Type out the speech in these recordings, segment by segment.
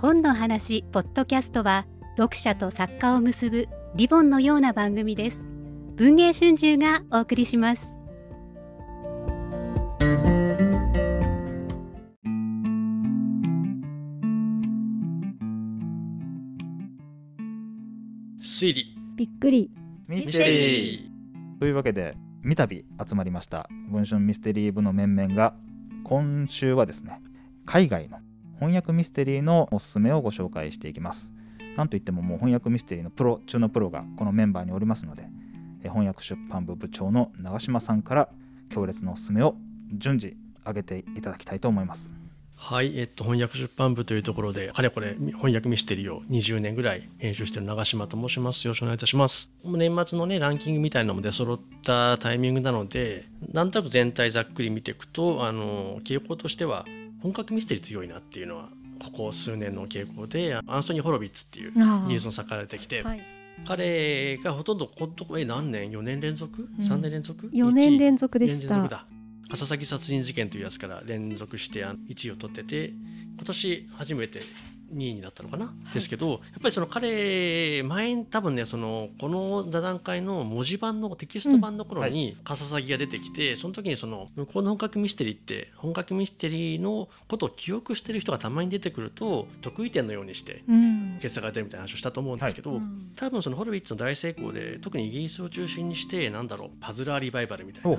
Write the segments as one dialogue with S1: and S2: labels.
S1: 本の話ポッドキャストは読者と作家を結ぶリボンのような番組です。文藝春秋がお送りします。
S2: 推理。
S3: びっくり。
S4: ミ
S2: ミステリ
S4: というわけで三度集まりました文春ミステリー部の面々が今週はですね海外の翻訳ミステリーのおすすめをご紹介していきますなんといってももう翻訳ミステリーのプロ中のプロがこのメンバーにおりますので翻訳出版部部長の長嶋さんから強烈なおすすめを順次上げていただきたいと思います
S2: はい、えっと、翻訳出版部というところで、かれこれ翻訳ミステリーを20年ぐらい編集している長嶋と申します。よろしくお願いいたします。年末のね、ランキングみたいなのも出揃ったタイミングなので、なんとなく全体ざっくり見ていくと、あの、傾向としては、本格ミステリー強いなっていうのは、ここ数年の傾向で、アンソニー・ホロビッツっていう
S3: あ
S2: イギリスの作家が出てきて、
S3: はい、
S2: 彼がほとんどここのとこえ何年？4年連続、
S3: ん。
S2: 3年連続
S3: ？4年連続で
S2: 連
S3: した
S2: 笠崎殺人事件というやつから連続してあの1位を取ってて今年初めて2位になったのかな、ですけどやっぱりその彼前に多分ねそのこの座談会の文字版のテキスト版の頃に笠崎が出てきて、その時にその向こうの本格ミステリーって本格ミステリーのことを記憶してる人がたまに出てくると得意点のようにして
S3: うん。
S2: 傑作が出るみたいな話をしたと思うんですけど、
S3: うん
S2: 多分そのホルビッツの大成功で特にイギリスを中心にしてなんだろうパズラーリバイバルみたいな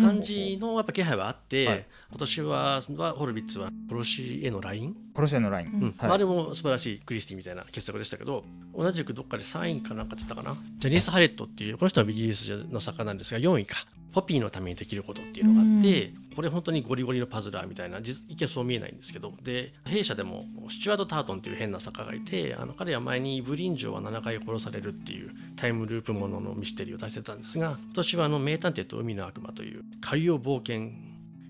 S2: 感じのやっぱ気配はあって、
S4: はい。
S2: 今年ははホルビッツは殺しへのライン、
S4: 殺し屋のライン、
S3: うん。
S2: うん
S4: はい。
S2: あれも素晴らしいクリスティみたいな傑作でしたけど同じくどっかで3位かなんかって言ったかな？ジャニース・ハレットっていうこの人はイギリスの作家なんですが4位か。ポピーのためにできることっていうのがあって、これ本当にゴリゴリのパズラーみたいな実一見そう見えないんですけど。で弊社でもスチュワード・タートンという変な作家がいてあの彼は前にブリンジョーは7回殺されるっていうタイムループもののミステリーを出してたんですが今年はあの名探偵と海の悪魔という海洋冒険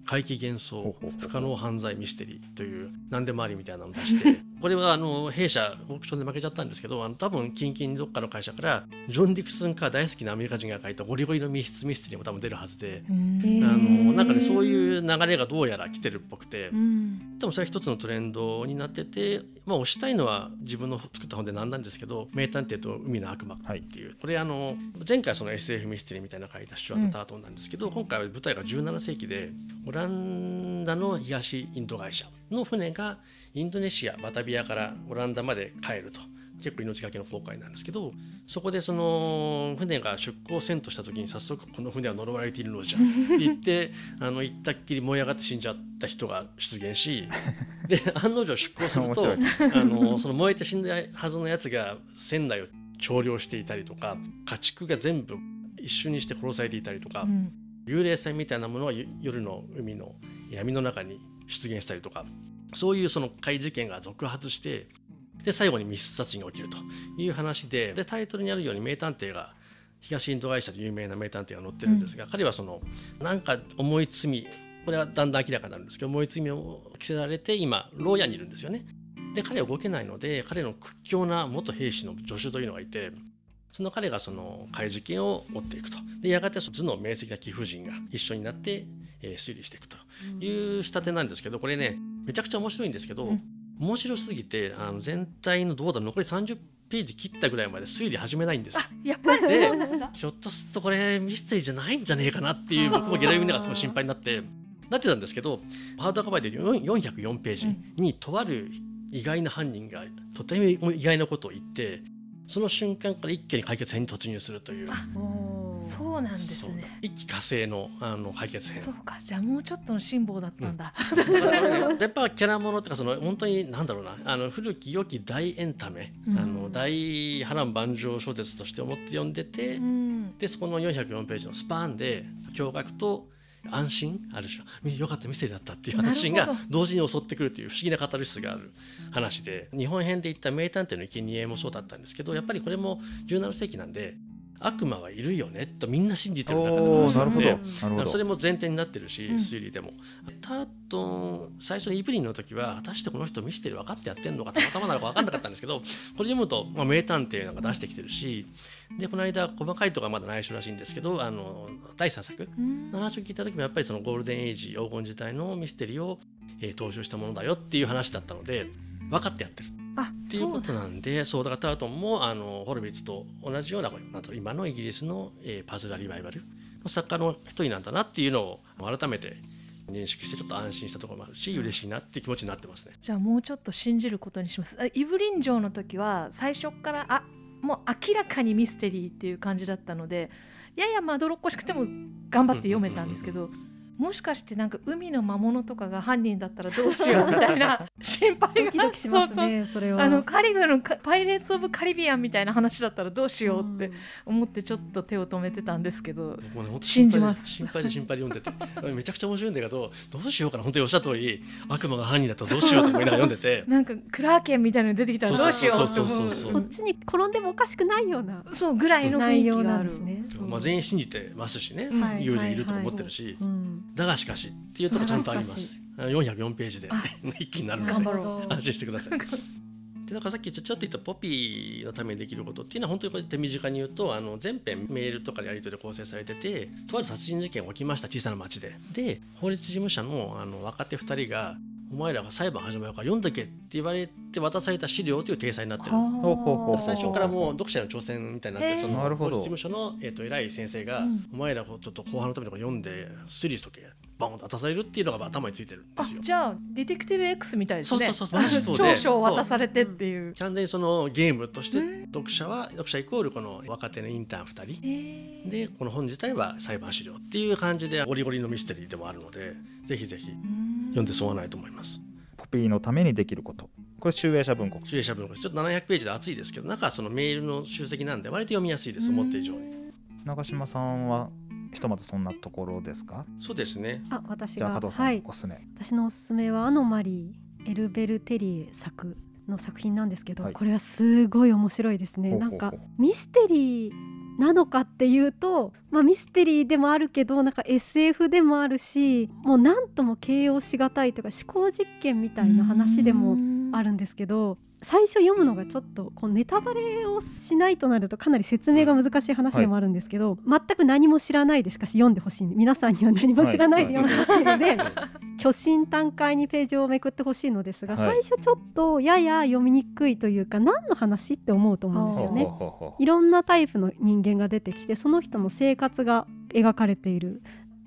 S2: 怪奇幻想不可能犯罪ミステリーという何でもありみたいなのを出してこれはあの弊社オークションで負けちゃったんですけどあの多分近々にどっかの会社からジョン・ディクスンか大好きなアメリカ人が書いたゴリゴリの密室ミステリーも多分出るはずで。
S3: うん
S2: あのなんかねそういう流れがどうやら来てるっぽくて、
S3: うん。
S2: でもそれは一つのトレンドになってて、まあ、推したいのは自分の作った本で何なんですけど「名探偵と海の悪魔」っていう、これあの前回その SF ミステリーみたいなの書いたスチュワート・タートンなんですけど、今回は舞台が17世紀でオランダの東インド会社の船がインドネシアバタビアからオランダまで帰ると。結構命がけの航海なんですけどそこでその船が出港せんとした時に早速この船は呪われているのじゃって言って あの行ったっきり燃え上がって死んじゃった人が出現し で案の定出港するとあのその燃えて死んだはずのやつが船内を調量していたりとか家畜が全部一瞬にして殺されていたりとか、
S3: うん。
S2: 幽霊船みたいなものがゆ夜の海の闇の中に出現したりとかそういうその怪事件が続発してで最後に密室殺人が起きるという話ででタイトルにあるように名探偵が東インド会社で有名な名探偵が載ってるんですが、彼はそのなんか重い罪これはだんだん明らかになるんですけど重い罪を着せられて今牢屋にいるんですよね。で彼は動けないので彼の屈強な元兵士の助手というのがいてその彼がその怪事件を追っていくと。でやがてその頭脳明晰な貴婦人が一緒になって、えー推理していくと。いう仕立てなんですけどこれねめちゃくちゃ面白いんですけど、
S3: うん。
S2: 面白すぎてあの全体のどうだ残り30ページ切ったぐらいまで推理始めないんです。よ。
S3: やっぱり
S2: でひょっとするとこれミステリーじゃないんじゃねえかなっていう僕もゲラ読みながらすごい心配になってなってたんですけどハードカバーで4 404ページにとある意外な犯人がとても意外なことを言ってその瞬間から一気に解決編に突入するという。
S5: そうなんですね。
S2: 一気火星のあの解決編。
S5: そうか、じゃあもうちょっとの辛抱だったんだ。
S2: だからねやっぱキャラものとかその本当に何だろうな。あの古き良き大エンタメ、
S5: うん。
S2: あの大波乱万丈小説として思って読んでて、
S5: うん、
S2: でそこの404ページのスパンで驚愕と安心？ある種よかったミステリーだったっていう安心が同時に襲ってくるという不思議なカタルシスがある話で。日本編で言った名探偵の生贄もそうだったんですけどやっぱりこれも17世紀なんで悪魔はいるよねとみんな信じてる中で
S4: なるほど。
S2: それも前提になってるし、
S5: うん。
S2: 推理でも。タートン最初のイブリンの時は果たしてこの人ミステリー分かってやってんのかたまたまなのか分かんなかったんですけど これ読むと、まあ、名探偵なんか出してきてるしでこの間細かいところはまだ内緒らしいんですけどあの第3作
S5: うん。
S2: の話を聞いた時もやっぱりそのゴールデンエイジ黄金時代のミステリーを、えー踏襲したものだよっていう話だったので分かってやってる。
S5: あ
S2: っていうことなんでそうだからタートンもあのホルビッツと同じようななんと今のイギリスの、えー、パズルリバイバルの作家の一人なんだなっていうのを改めて認識してちょっと安心したところもあるし嬉しいなっていう気持ちになってますね。
S5: じゃあもうちょっと信じることにします。あイブリン城の時は最初からあもう明らかにミステリーっていう感じだったのでややまどろっこしくても頑張って読めたんですけど、もしかしてなんか海の魔物とかが犯人だったらどうしようみたいな 心配が
S3: ドキドキしますねそれは。
S5: あのカリブのかパイレーツ・オブ・カリビアンみたいな話だったらどうしようって
S3: うん。
S5: 思ってちょっと手を止めてたんですけど
S2: ね本当
S5: 信じます。
S2: 心配で心配で読んでて めちゃくちゃ面白いんだけどどうしようかな。本当におっしゃる通り悪魔が犯人だったらどうしようと思いながら読んでて。
S5: なんかクラーケンみたいなの出てきたらどうしようって
S2: う。そうそうそう
S3: そっちに転んでもおかしくないような。
S5: そうぐらいの雰囲
S3: 内容な
S5: 気がある。
S3: んですね。
S2: まあ、全員信じてますしね、
S5: はい
S2: 有でいると思ってるし、
S3: うん
S2: だがしかしっていうところちゃんとあります。あの404ページで
S5: あ
S2: 一気になるので安心してください。でだからさっきちょちょっと言ったポピーのためにできることっていうのは本当にこうやって身近に言うとあの全編メールとかでやり取りで構成されててとある殺人事件が起きました小さな町で。で法律事務所のあの若手2人が「お前らが裁判始まるから読んどけ」って言われて渡された資料という体裁になってる最初からもう読者への挑戦みたいになってその。
S4: なるほど
S2: 法律事務所の、えー、と偉い先生が、
S5: うん。
S2: お前らをちょっと後半のためにこれ読んで推理しとけバンと渡されるっていうのが頭についてるんで
S5: あ
S2: すよ。
S5: じゃあディテクティブ X みたいですね。
S2: そうそうそうそうで
S5: 長所を渡されてっていう。
S2: 完全にそのゲームとして
S5: うん。
S2: 読者は読者イコールこの若手のインターン2人。でこの本自体は裁判資料っていう感じでゴリゴリのミステリーでもあるのでぜひぜひ
S5: うん。
S2: 読んで損はないと思います。
S4: ポピーのためにできること。これ集英社文庫。
S2: 集英社文庫です。ちょっと700ページで厚いですけど中はそのメールの集積なんで割と読みやすいです思った以上に。
S4: 長嶋さんはひとまずそんなところですか？
S2: そうですね。
S3: あ私
S4: じゃあ
S3: が
S4: 加藤さん、
S3: はい。
S4: おすすめ。
S3: 私のおすすめはアノマリーエルベルテリエ作の作品なんですけど、
S4: はい。
S3: これはすごい面白いですね。
S4: ほうほうほう。
S3: なんかミステリーなのかっていうと、まあ、ミステリーでもあるけどなんか SF でもあるしもう何とも形容しがたいというか思考実験みたいな話でもあるんですけど最初読むのがちょっとこうネタバレをしないとなるとかなり説明が難しい話でもあるんですけど、全く何も知らないでしかし読んでほしい。皆さんには何も知らないで読んでほしいので、虚心坦懐にページをめくってほしいのですが、
S4: はい。
S3: 最初ちょっとやや読みにくいというか何の話って思うと思うんですよね。いろんなタイプの人間が出てきてその人の生活が描かれている。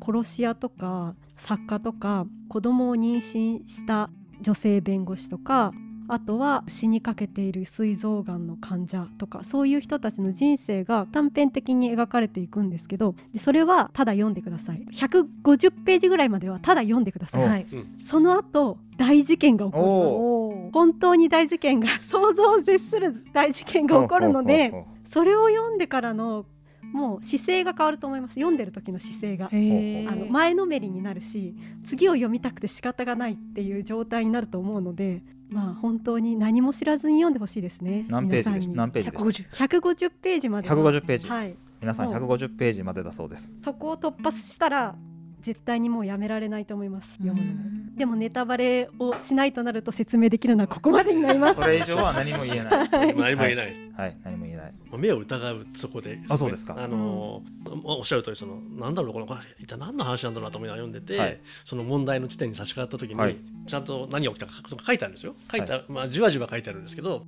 S3: 殺し屋とか作家とか子供を妊娠した女性弁護士とかあとは死にかけている膵臓がんの患者とかそういう人たちの人生が短編的に描かれていくんですけどでそれはただ読んでください。150ページぐらいまではただ読んでください、
S4: お
S5: はい
S3: その後大事件が起こる本当に大事件が想像を絶する大事件が起こるのでそれを読んでからのもう姿勢が変わると思います。読んでる時の姿勢が。あの前のめりになるし次を読みたくて仕方がないっていう状態になると思うのでまあ本当に何も知らずに読んでほしいですね。
S4: 何ページです？何ページです
S5: ？150
S3: 150ページまでは。
S4: 150ページ。
S3: はい。
S4: 皆さん
S3: もう。
S4: 150ページまでだそうです。
S3: そこを突破したら絶対にもうやめられないと思います読むのでもネタバレをしないとなると説明できるのはここまでになります。
S4: それ以上は何も言えない。
S3: は い
S2: 何も言えないです、
S4: はい。何も言えない。
S2: 目を疑うそこで。
S4: あそうですか。
S2: あのーおっしゃる通りそのなんだろうこのこれ一体何の話なんだろうなと思いながら読んでて、
S4: はい。
S2: その問題の地点に差し掛かった時に、
S4: はい。
S2: ちゃんと何が起きたか書いてあるんですよ。書いてある、まあじわじわ書いてあるんですけど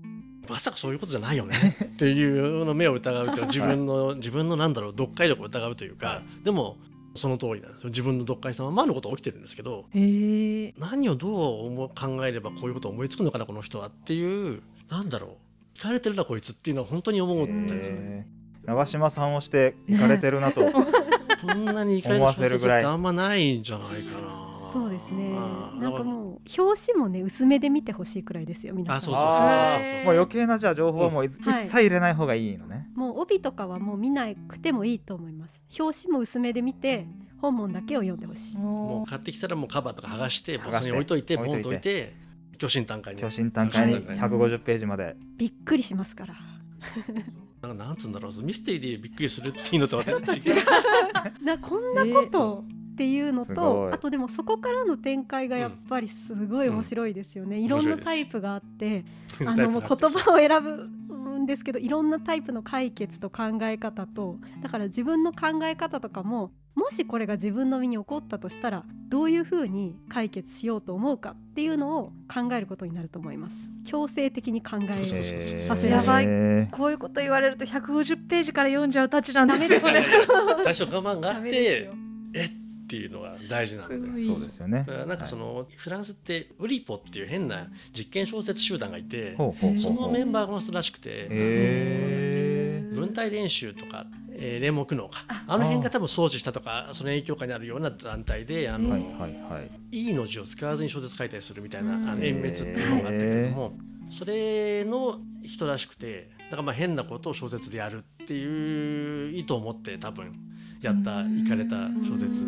S2: まさかそういうことじゃないよね。っていうの目を疑うと自分の、自分のなんだろう読解力を疑うというか、でもその通りなんですよ自分の読解したままのことが起きてるんですけど何をどう考えればこういうことを思いつくのかなこの人はっていうなんだろう聞かれてるなこいつっていうのは本当に思ったんですよね。
S4: 長嶋さんをして行かれてるなと、
S2: こんなに怒り
S4: 思
S2: の小説
S4: わせるぐらい
S2: ってあんまないんじゃないかな。
S3: そうですね。なんかもう表紙もね薄めで見てほしいくらいですよ皆さん。
S2: あそうそうそう
S4: あ
S2: そうそう
S4: 余計なじゃあ情報はもうい一
S3: はい。
S4: 切入れない方がいいのね、
S3: もう帯とかはもう見なくてもいいと思います。表紙も薄めで見て本文だけを読んでほしい。
S2: もう買ってきたらもうカバーとか剥がしてボスに置いといてボン
S4: 置いといて。
S2: と置いて虚心坦懐に。
S4: 虚心坦懐に。
S2: 虚心坦懐
S4: 150ページまで。
S3: びっくりしますから。
S2: なんかなんつうんだろうミステリーでびっくりするっていうのとは違う。
S3: なこんなことっていうの
S4: す
S3: と、あとでもそこからの展開がやっぱりすごい面白いですよね、いろんなタイプがあってあの もう言葉を選ぶんですけどいろんなタイプの解決と考え方とだから自分の考え方とかももしこれが自分の身に起こったとしたらどういうふうに解決しようと思うかっていうのを考えることになると思います。強制的に考えさせら
S5: やばい。
S3: れ
S5: こういうこと言われると150ページから読んじゃうたちなんですよね。
S2: 最初我慢があ
S3: ダ
S2: ってえっていうのが大事なんで
S4: そうですよね。
S2: なんかその、フランスってウリポっていう変な実験小説集団がいてそのメンバーの人らしくて文体練習とか、えー、霊目能か。
S5: あ。
S2: あの辺が多分掃除したとかその影響下にあるような団体であの、
S4: はいはいはい。
S2: いいの字を使わずに小説書いたりするみたいな、
S5: うん。
S2: あの湮滅っていうのがあったけれどもそれの人らしくてだからまあ変なことを小説でやるっていう意図を持って多分やったいかれた小説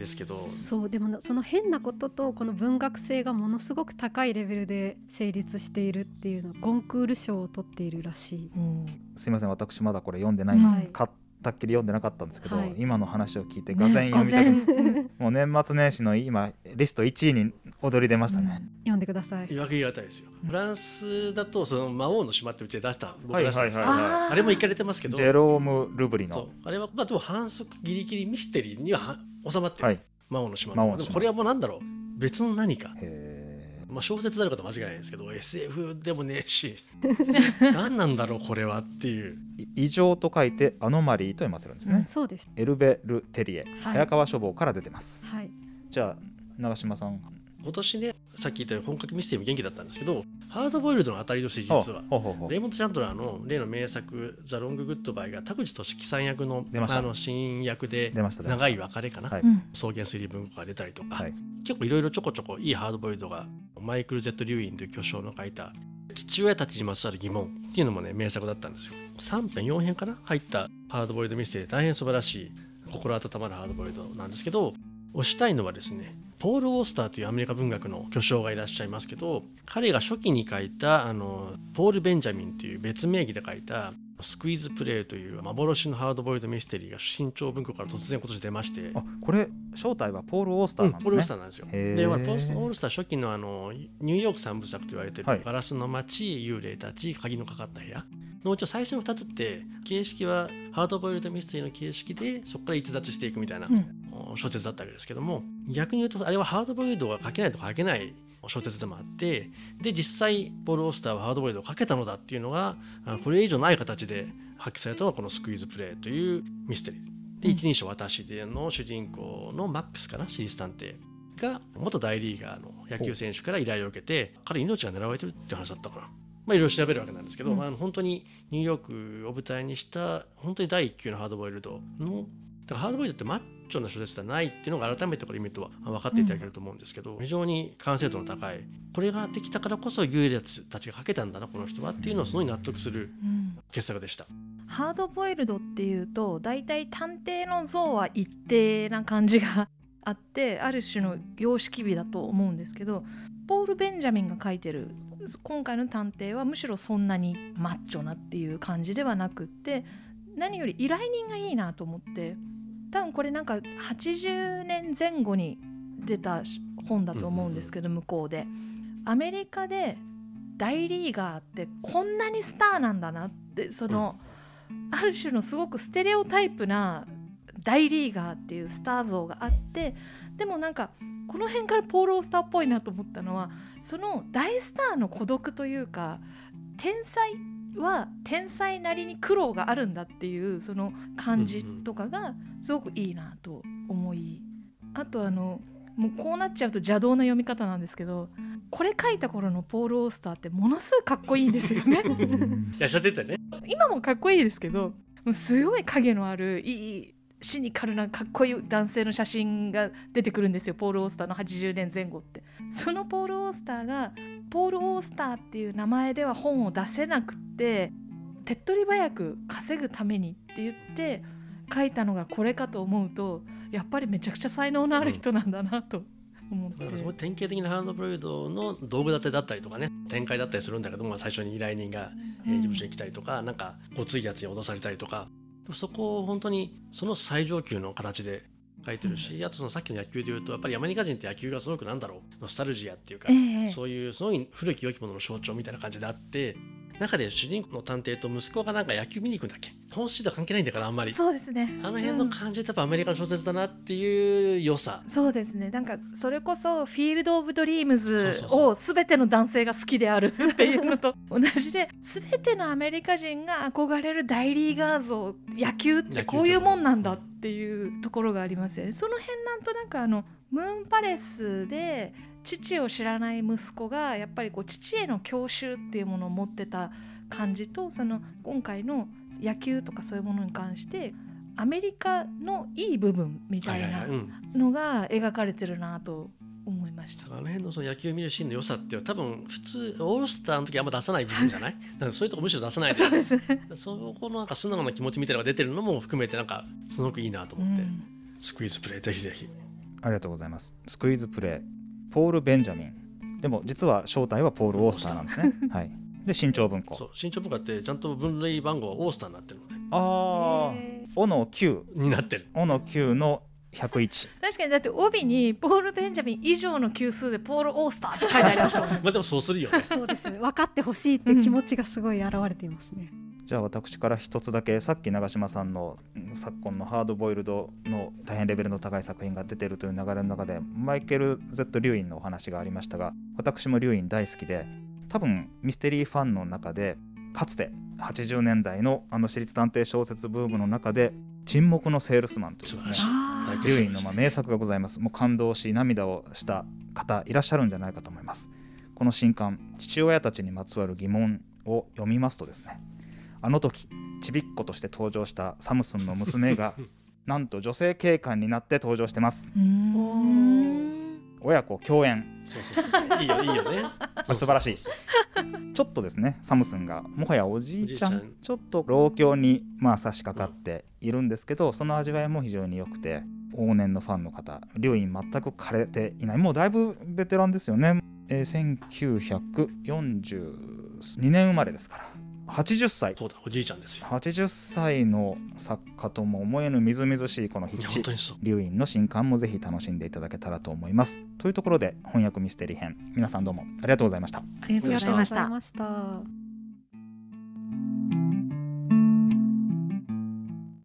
S2: ですけど。
S3: そうでもなその変なこととこの文学性がものすごく高いレベルで成立しているっていうのはゴンクール賞を取っているらしい。
S5: うん。
S4: すいません私まだこれ読んでない、
S3: はい。
S4: 買ったっきり読んでなかったんですけど、
S3: はい。
S4: 今の話を聞いてがぜん読みたくな
S5: ね
S4: もう年末年始の今リスト1位に踊り出ましたね、
S3: 読んでください。
S2: 言い訳がたいですよ。フランスだとその魔王の島ってうちで出した僕
S4: はい
S2: 出したんですけど、
S4: はいはい
S5: あ
S2: れも行かれてますけど。
S4: ジェローム・ルブリ
S2: そう。
S4: の
S2: あれはまあでも反則ギリギリミステリーにはは収まってる、
S4: はい。
S2: 魔王の島
S4: の。島。
S2: でもこれはもうなんだろう。別の何か
S4: へ
S2: まあ、小説であることは間違いないですけど SF でもねえし。何なんだろうこれはっていう。
S4: 異常と書いてアノマリーと読ませるんですね、
S3: そうです。
S4: エルベ・ル・テリエ、
S3: はい。
S4: 早川書房から出てます。
S3: はい。
S4: じゃあ長嶋さん
S2: 今年ねさっき言ったように本格ミステリーも元気だったんですけどハードボイルドの当たり年実は。
S4: ほうほうほう。
S2: レイモンド・チャンドラーの例の名作「ザ・ロング・グッドバイ」が田口俊樹さん訳のあの新訳で長い別れかな、創元推理文庫が出たりとか、
S4: はい。
S2: 結構いろいろちょこちょこいいハードボイルドがマイクル・ゼット・リューインという巨匠の書いた父親たちにまつわる疑問っていうのもね名作だったんですよ。3編4編かな入ったハードボイルドミステリーで大変素晴らしい心温まるハードボイルドなんですけど推したいのはですねポール・オースターというアメリカ文学の巨匠がいらっしゃいますけど彼が初期に書いたあのポール・ベンジャミンという別名義で書いたスクイーズプレイという幻のハードボイルドミステリーが新潮文庫から突然今年出まして。
S4: あこれ正体はポール・オースターなんですね、
S2: ポール・オースターなんですよ。で、まあ、ポースオールスター初期のあのニューヨーク三部作と言われてる、
S4: はい。
S2: ガラスの街、幽霊たち、鍵のかかった部屋のうち最初の2つって形式はハードボイルドミステリーの形式でそこから逸脱していくみたいな
S5: うん。
S2: 小説だったわけですけども逆に言うとあれはハードボイルドが書けないと書けない小説でもあってで実際ポール・オースターはハードボイルドを書けたのだっていうのがあこれ以上ない形で発揮されたのがこの「スクイーズプレイ」というミステリー。で
S5: うん。
S2: 一人称私での主人公のマックスかな？私立探偵が元大リーガーの野球選手から依頼を受けて彼命が狙われてるって話だったかな。まあ、いろいろ調べるわけなんですけど、
S5: うん。
S2: まあ、本当にニューヨークを舞台にした本当に第一級のハードボイルドのだからハードボイルドってマッチョな小説ではないっていうのが改めてこれ見ると分かっていただけると思うんですけど、非常に完成度の高いこれができたからこそ幽霊たちが書けたんだなこの人はっていうのをすごい納得する
S5: うん。
S2: 傑作でした。
S5: ハードボイルドっていうと大体探偵の像は一定な感じがあってある種の様式美だと思うんですけどポール・ベンジャミンが書いてる今回の探偵はむしろそんなにマッチョなっていう感じではなくって何より依頼人がいいなと思って多分これなんか80年前後に出た本だと思うんですけど向こうで。アメリカで大リーガーってこんなにスターなんだなってその、ある種のすごくステレオタイプな大リーガーっていうスター像があってでもなんかこの辺からポール・オースターっぽいなと思ったのはその大スターの孤独というか天才は天才なりに苦労があるんだっていうその感じとかがすごくいいなと思いあとあのもうこうなっちゃうと邪道な読み方なんですけどこれ書いた頃のポール・オースターってものすごいかっこいいんですよね。
S4: うん
S2: いやってたね。
S5: 今もかっこいいですけどもうすごい影のあるいいシニカルなかっこいい男性の写真が出てくるんですよ。ポール・オースターの80年前後って。そのポール・オースターがポール・オースターっていう名前では本を出せなくって手っ取り早く稼ぐためにって言って書いたのがこれかと思うとやっぱりめちゃくちゃ才能のある人なんだなと。思って、
S2: だからすごい典型的なハードボイルドの道具立てだったりとかね展開だったりするんだけども最初に依頼人が、事務所に来たりとか、なんかごついやつに脅されたりとかそこを本当にその最上級の形で書いてるし、あとそのさっきの野球で言うとやっぱりアメリカ人って野球がすごくなんだろうノスタルジアっていうか、
S5: ええ。
S2: そういうすごい古き良きものの象徴みたいな感じであって中で主人公の探偵と息子がなんか野球見に行くんだっけ？本質と関係ないんだからあんまり。
S5: そうですね。
S2: あの辺の感じってやっぱアメリカの小説だなっていう良さ、
S5: そうですね。なんかそれこそフィールド・オブ・ドリームズを全ての男性が好きであるっていうのと 同じで全てのアメリカ人が憧れる大リーガー像野球ってこういうもんなんだっていうところがありますよね。その辺なんとなくあのムーンパレスで父を知らない息子がやっぱりこう父への郷愁っていうものを持ってた感じとその今回の野球とかそういうものに関してアメリカのいい部分みたいな
S2: うん、
S5: のが描かれてるなと思いました。
S2: あの辺のその野球見るシーンの良さっていうのは多分普通オールスターの時あんま出さない部分じゃない？なんかそういうとこむしろ出さないで
S5: そうですね。
S2: そこのなんか素直な気持ちみたいなのが出てるのも含めてなんかすごくいいなと思って、
S5: うん。
S2: スクイーズプレイぜひぜひ。
S4: ありがとうございます。スクイーズプレイポール・ベンジャミン。でも実は正体はポール・オースターなんですね。はい。で新潮文庫。
S2: そう新潮文化ってちゃんと分類番号はオースターになってるのね。
S4: ああオの9
S2: になってる。
S4: オの9の101
S5: 確かにだって帯にポール・ベンジャミン以上の級数でポール・オースターって書いてありましたもんね。
S2: まあでもそうするよね。
S3: そうですね。分かってほしいって気持ちがすごい現れていますね。
S4: じゃあ私から一つだけさっき長嶋さんのうん昨今のハードボイルドの大変レベルの高い作品が出てるという流れの中でマイケル・ Z・ リューインのお話がありましたが私もリューイン大好きで多分ミステリーファンの中でかつて80年代のあの私立探偵小説ブームの中で沈黙のセールスマンというですねリューインのまあ名作がございます。もう感動し涙をした方いらっしゃるんじゃないかと思います。この新刊父親たちにまつわる疑問を読みますとですねあの時ちびっ子として登場したサムスンの娘が なんと女性警官になって登場してます。親子共演。
S2: いいよいいよね。
S4: 素晴らしい。ちょっとですねサムスンがもはやおじいちゃん
S2: ち
S4: ょっと老境にまあ差し掛かっているんですけど、その味わいも非常に良くて往年のファンの方リュウイン全く枯れていない。もうだいぶベテランですよね、えー1942年生まれですから80歳。
S2: そうだおじいちゃんですよ。
S4: 80歳の作家とも思えぬみずみずしいこの筆致
S2: 本当にそう。
S4: リュウインの新刊もぜひ楽しんでいただけたらと思います。というところで翻訳ミステリー編。皆さんどうも
S5: ありがとうございました。
S3: ありがとうございました。